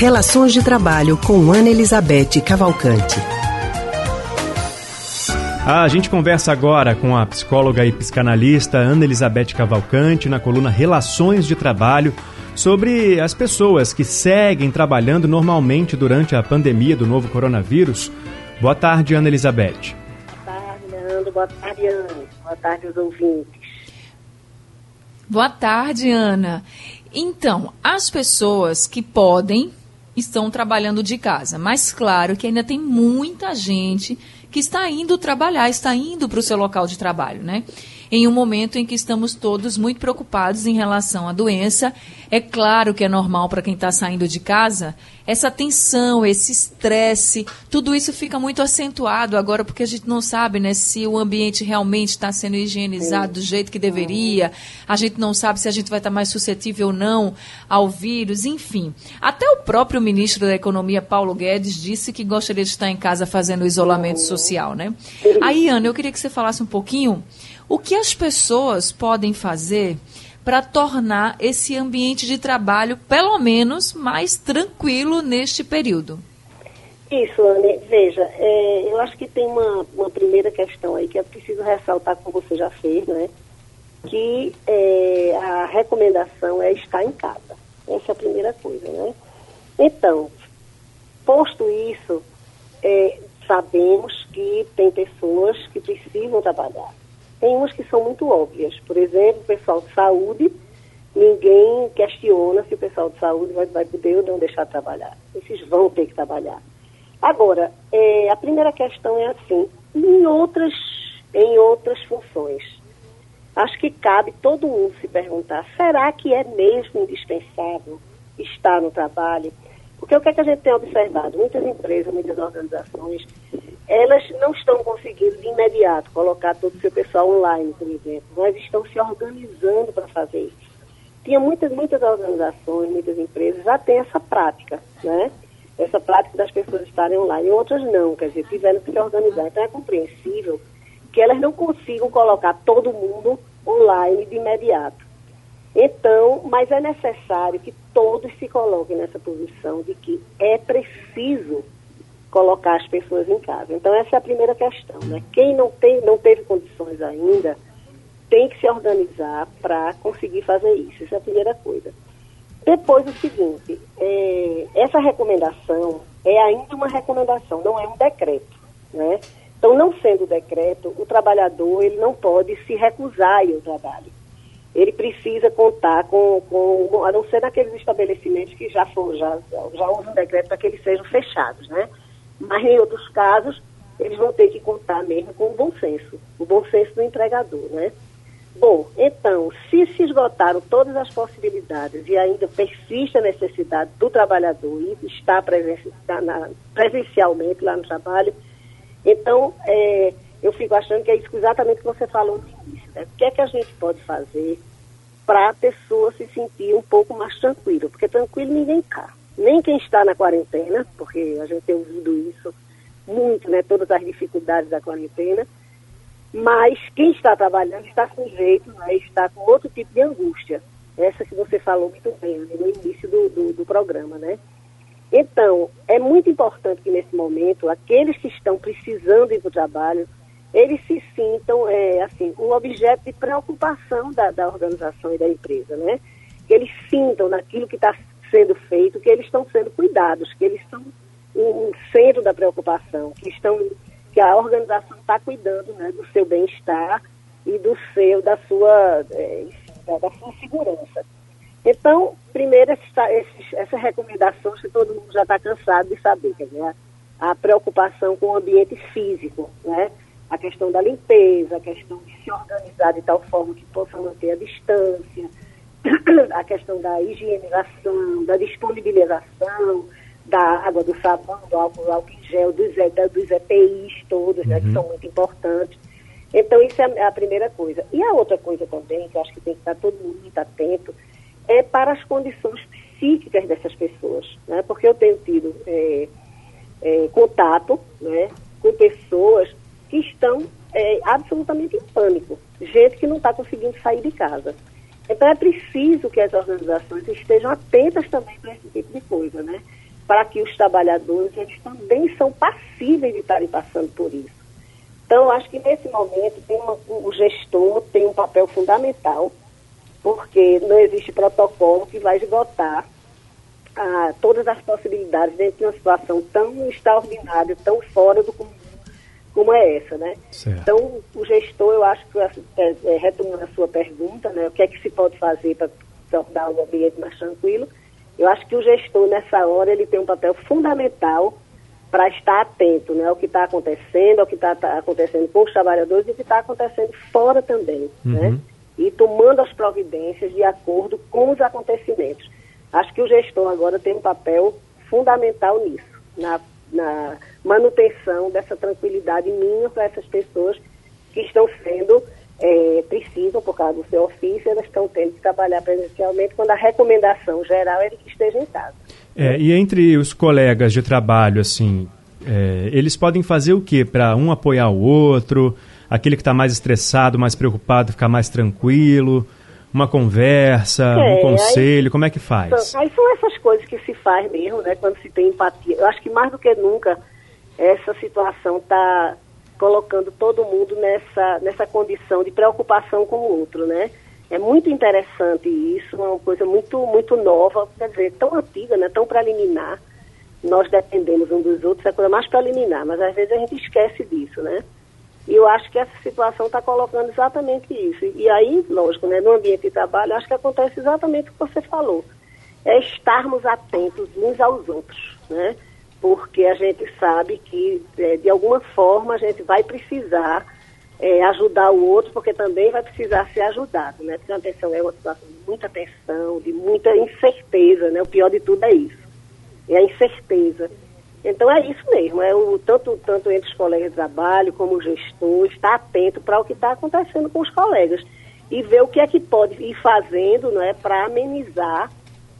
Relações de Trabalho com Ana Elizabeth Cavalcante. A gente conversa agora com a psicóloga e psicanalista Ana Elizabeth Cavalcante na coluna Relações de Trabalho sobre as pessoas que seguem trabalhando normalmente durante a pandemia do novo coronavírus. Boa tarde, Ana Elizabeth. Boa tarde, Leandro. Boa tarde, Ana. Boa tarde, os ouvintes. Boa tarde, Ana. Então, as pessoas que podem estão trabalhando de casa, mas claro que ainda tem muita gente que está indo trabalhar, está indo para o seu local de trabalho, né? Em um momento em que estamos todos muito preocupados em relação à doença, é claro que é normal para quem está saindo de casa essa tensão, esse estresse, tudo isso fica muito acentuado agora porque a gente não sabe, né, se o ambiente realmente está sendo higienizado do jeito que deveria. A gente não sabe se a gente vai estar tá mais suscetível ou não ao vírus, enfim. Até o próprio ministro da Economia, Paulo Guedes, disse que gostaria de estar em casa fazendo isolamento social, né? Aí, Ana, eu queria que você falasse um pouquinho o que as pessoas podem fazer para tornar esse ambiente de trabalho, pelo menos, mais tranquilo neste período? Isso, Anne. Veja, é, eu acho que tem uma, uma primeira questão aí que é preciso ressaltar, como você já fez, né? Que é, a recomendação é estar em casa. Essa é a primeira coisa, né? Então, posto isso, é, sabemos que tem pessoas que precisam trabalhar. Tem umas que são muito óbvias. Por exemplo, o pessoal de saúde, ninguém questiona se o pessoal de saúde vai, vai poder ou não deixar de trabalhar. Esses vão ter que trabalhar. Agora, é, a primeira questão é assim, em outras, em outras funções. Acho que cabe todo mundo se perguntar, será que é mesmo indispensável estar no trabalho? Porque o que, é que a gente tem observado? Muitas empresas, muitas organizações elas não estão conseguindo de imediato colocar todo o seu pessoal online, por exemplo, mas estão se organizando para fazer isso. Tinha muitas, muitas organizações, muitas empresas já têm essa prática, né? Essa prática das pessoas estarem online, outras não, quer dizer, tiveram que se organizar. Então é compreensível que elas não consigam colocar todo mundo online de imediato. Então, mas é necessário que todos se coloquem nessa posição de que é preciso colocar as pessoas em casa. Então essa é a primeira questão, né? Quem não tem, não teve condições ainda, tem que se organizar para conseguir fazer isso. Isso é a primeira coisa. Depois o seguinte, é, essa recomendação é ainda uma recomendação, não é um decreto, né? Então, não sendo decreto, o trabalhador ele não pode se recusar ao trabalho. Ele precisa contar com, com a não ser naqueles estabelecimentos que já foram, já, já houve um decreto para que eles sejam fechados, né? Mas em outros casos, eles vão ter que contar mesmo com o bom senso, o bom senso do empregador, né? Bom, então, se se esgotaram todas as possibilidades e ainda persiste a necessidade do trabalhador estar presencialmente lá no trabalho, então é, eu fico achando que é exatamente que você falou Né? O que é que a gente pode fazer para a pessoa se sentir um pouco mais tranquila? Porque tranquilo ninguém está nem quem está na quarentena, porque a gente tem ouvido isso muito, né, todas as dificuldades da quarentena, mas quem está trabalhando está sujeito, né, está com outro tipo de angústia, essa que você falou muito bem né, no início do, do, do programa, né? Então, é muito importante que nesse momento, aqueles que estão precisando ir para o trabalho, eles se sintam, é, assim, um objeto de preocupação da, da organização e da empresa, né? Que eles sintam naquilo que está sendo feito, que eles estão sendo cuidados, que eles estão no centro da preocupação, que estão que a organização está cuidando né, do seu bem-estar e do seu, da sua, é, da sua segurança. Então, primeiro, essa, recomendação, que todo mundo já está cansado de saber, quer dizer, a, a preocupação com o ambiente físico, né? A questão da limpeza, a questão de se organizar de tal forma que possa manter a distância, a questão da higienização, da disponibilização da água, do sabão, do álcool, álcool em gel, dos, dos EPIs todos, né, que uhum. são muito importantes. Então, isso é a primeira coisa. E a outra coisa também, que eu acho que tem que estar todo mundo muito atento, é para as condições psíquicas dessas pessoas, né? Porque eu tenho tido é, é, contato, né, com pessoas que estão é, absolutamente em pânico, gente que não está conseguindo sair de casa. Então é preciso que as organizações estejam atentas também para esse tipo de coisa, né? para que os trabalhadores eles também são passíveis de estarem passando por isso. Então, acho que nesse momento tem uma, o gestor tem um papel fundamental, porque não existe protocolo que vai esgotar ah, todas as possibilidades dentro de uma situação tão extraordinária, tão fora do comum como é essa, né? Certo. Então, o gestor, eu acho que, é, é, retomando a sua pergunta, né, o que é que se pode fazer para tornar o ambiente mais tranquilo, eu acho que o gestor, nessa hora, ele tem um papel fundamental para estar atento né, ao que está acontecendo, ao que está tá acontecendo com os trabalhadores e o que está acontecendo fora também, uhum. né? E tomando as providências de acordo com os acontecimentos. Acho que o gestor agora tem um papel fundamental nisso, na, na manutenção dessa tranquilidade mínima para essas pessoas que estão sendo é, precisam, por causa do seu ofício, elas estão tendo que trabalhar presencialmente, quando a recomendação geral é que esteja em casa. É, e entre os colegas de trabalho, assim, é, eles podem fazer o quê? Para um apoiar o outro, aquele que está mais estressado, mais preocupado, ficar mais tranquilo, uma conversa, é, um conselho, aí, como é que faz? Aí são essas coisas que se faz mesmo, né, quando se tem empatia. Eu acho que mais do que nunca essa situação está colocando todo mundo nessa, nessa condição de preocupação com o outro, né? É muito interessante isso, é uma coisa muito, muito nova, quer dizer, tão antiga, né? tão preliminar. Nós dependemos um dos outros, é coisa mais preliminar, mas às vezes a gente esquece disso, né? E eu acho que essa situação está colocando exatamente isso. E aí, lógico, né, no ambiente de trabalho, acho que acontece exatamente o que você falou. É estarmos atentos uns aos outros, né? porque a gente sabe que, é, de alguma forma, a gente vai precisar é, ajudar o outro, porque também vai precisar ser ajudado, né? Porque a tensão é uma situação de muita tensão, de muita incerteza, né? O pior de tudo é isso, é a incerteza. Então é isso mesmo, é o tanto, tanto entre os colegas de trabalho como o gestor, estar atento para o que está acontecendo com os colegas e ver o que é que pode ir fazendo né, para amenizar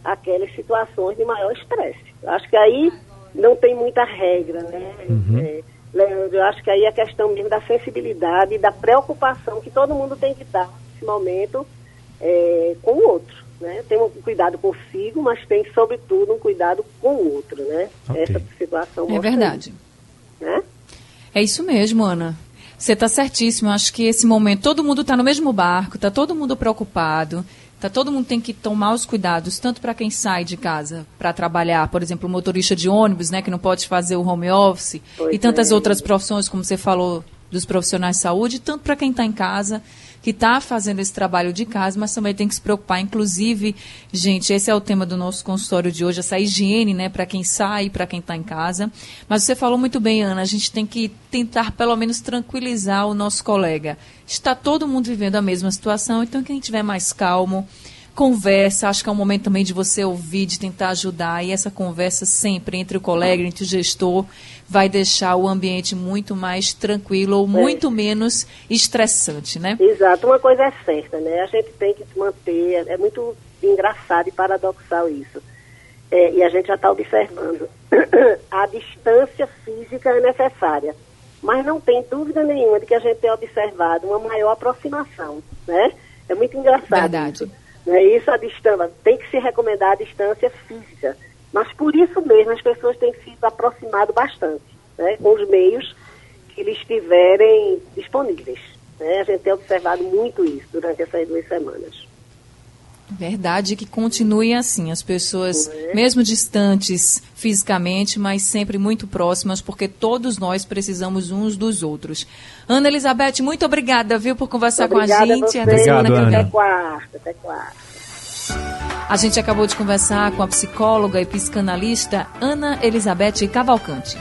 aquelas situações de maior estresse. Acho que aí não tem muita regra, né? Uhum. É, Leandro, eu acho que aí é a questão mesmo da sensibilidade e da preocupação que todo mundo tem que dar nesse momento é, com o outro. Né? Tem um cuidado consigo, mas tem, sobretudo, um cuidado com o outro, né? Okay. Essa situação É verdade. Isso, né? É isso mesmo, Ana. Você está certíssimo. Acho que esse momento, todo mundo está no mesmo barco, está todo mundo preocupado. Tá, todo mundo tem que tomar os cuidados, tanto para quem sai de casa para trabalhar, por exemplo, o motorista de ônibus, né, que não pode fazer o home office, pois e tantas é. outras profissões, como você falou, dos profissionais de saúde, tanto para quem está em casa, que está fazendo esse trabalho de casa, mas também tem que se preocupar. Inclusive, gente, esse é o tema do nosso consultório de hoje, essa higiene, né, para quem sai, para quem está em casa. Mas você falou muito bem, Ana, a gente tem que tentar pelo menos tranquilizar o nosso colega. Está todo mundo vivendo a mesma situação, então quem estiver mais calmo, conversa, acho que é um momento também de você ouvir, de tentar ajudar, e essa conversa sempre entre o colega, entre o gestor, vai deixar o ambiente muito mais tranquilo ou é. muito menos estressante, né? Exato, uma coisa é certa, né? A gente tem que se manter, é muito engraçado e paradoxal isso. É, e a gente já está observando. a distância física é necessária, mas não tem dúvida nenhuma de que a gente tem observado uma maior aproximação, né? É muito engraçado. Verdade. Isso. Né? Isso a distância, tem que se recomendar a distância física. Mas por isso mesmo as pessoas têm se aproximado bastante, né? com os meios que lhes estiverem disponíveis. Né? A gente tem observado muito isso durante essas duas semanas. Verdade que continue assim, as pessoas, mesmo distantes fisicamente, mas sempre muito próximas, porque todos nós precisamos uns dos outros. Ana Elizabeth, muito obrigada, viu, por conversar obrigada com a gente. A Até semana que vem. Até quarta, até quarta. A gente acabou de conversar com a psicóloga e psicanalista Ana Elizabeth Cavalcante.